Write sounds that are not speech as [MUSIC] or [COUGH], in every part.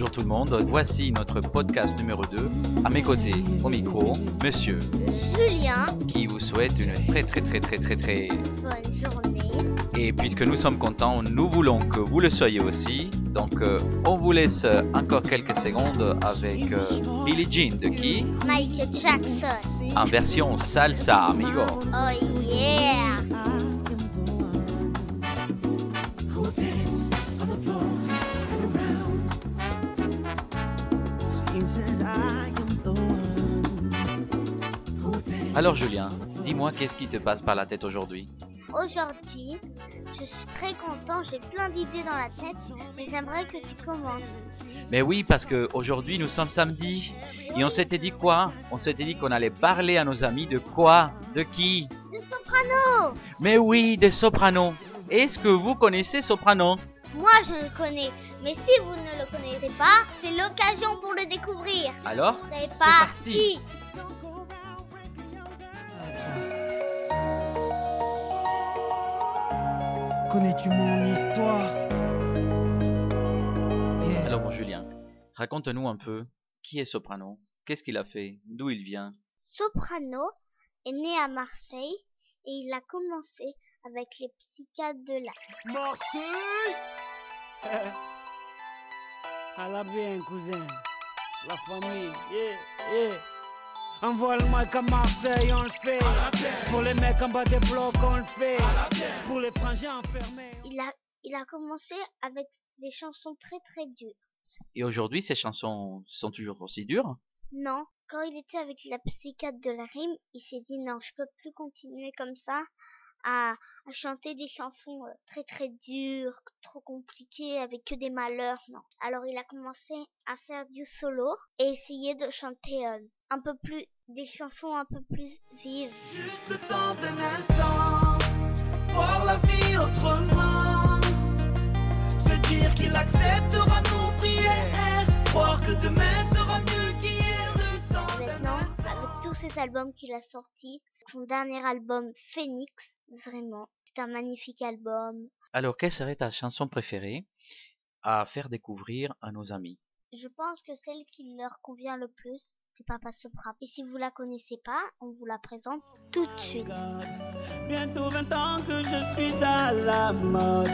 bonjour tout le monde. Voici notre podcast numéro 2. À mes côtés, au micro, monsieur Julien, qui vous souhaite une très très très très très très... bonne journée. Et puisque nous sommes contents, nous voulons que vous le soyez aussi. Donc euh, on vous laisse encore quelques secondes avec euh, Billie Jean de qui? Michael Jackson. En version salsa, amigo. Oh yeah. Alors Julien, dis-moi qu'est-ce qui te passe par la tête aujourd'hui? Aujourd'hui, je suis très content, j'ai plein d'idées dans la tête, mais j'aimerais que tu commences. Mais oui, parce que aujourd'hui nous sommes samedi. Et on s'était dit quoi? On s'était dit qu'on allait parler à nos amis de quoi? De qui? De soprano Mais oui, des sopranos. Est-ce que vous connaissez Soprano? Moi je le connais, mais si vous ne le connaissez pas, c'est l'occasion pour le découvrir. Alors C'est C'est parti. Connais-tu mon histoire? Yeah. Alors mon Julien, raconte-nous un peu qui est Soprano? Qu'est-ce qu'il a fait? D'où il vient? Soprano est né à Marseille et il a commencé avec les psychiatres de la Marseille [LAUGHS] À la bien, cousin. La famille, yeah, yeah. Envoie le mic à Marseille, on le fait. Pour les mecs en bas des blocs, on le fait. Pour les frangins enfermés. il a, il a commencé avec des chansons très très dures. Et aujourd'hui, ces chansons sont toujours aussi dures? Non, quand il était avec la psychiatre de la rime, il s'est dit non, je peux plus continuer comme ça à, à chanter des chansons euh, très très dures, trop compliquées, avec que des malheurs, non. Alors il a commencé à faire du solo et essayer de chanter euh, un peu plus, des chansons un peu plus vives. Juste le temps d'un instant, voir la vie autrement. Se dire qu'il acceptera nos prières, croire que demain sera mieux qu'hier. Le temps d'un Maintenant, instant. avec tous ces albums qu'il a sortis, son dernier album Phoenix, vraiment, c'est un magnifique album. Alors, quelle serait ta chanson préférée à faire découvrir à nos amis? Je pense que celle qui leur convient le plus, c'est Papa Sopra. Et si vous la connaissez pas, on vous la présente tout de suite. Bientôt 20 ans que je suis à la mode.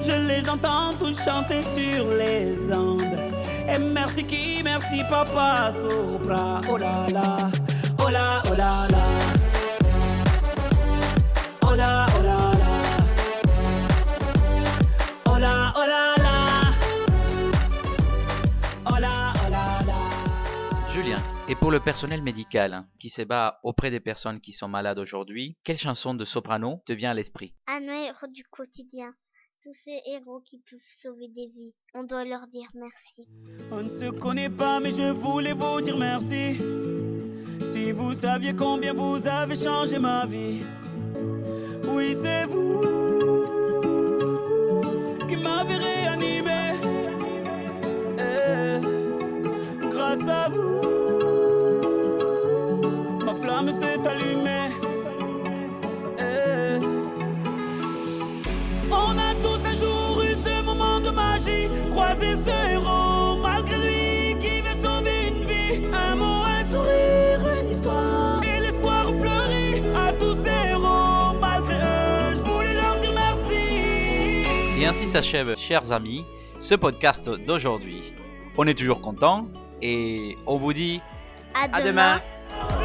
Je les entends tous chanter sur les ondes. Et merci qui, merci papa Sopra. Oh là là, oh là, oh là là. Julien, et pour le personnel médical hein, qui se bat auprès des personnes qui sont malades aujourd'hui, quelle chanson de soprano te vient à l'esprit? Un héros du quotidien. Tous ces héros qui peuvent sauver des vies. On doit leur dire merci. On ne se connaît pas, mais je voulais vous dire merci. Si vous saviez combien vous avez changé ma vie. Oui, c'est vous qui m'avez réanimé. Ma flamme s'est allumée. Eh, on a tous un jour eu ce moment de magie, croisé ce héros, malgré lui qui veut sauver une vie. Un mot, un sourire, une histoire. Et l'espoir fleurit à tous ces héros, malgré eux, je voulais leur dire merci. Et ainsi s'achève, chers amis, ce podcast d'aujourd'hui. On est toujours content et on vous dit À à demain. demain.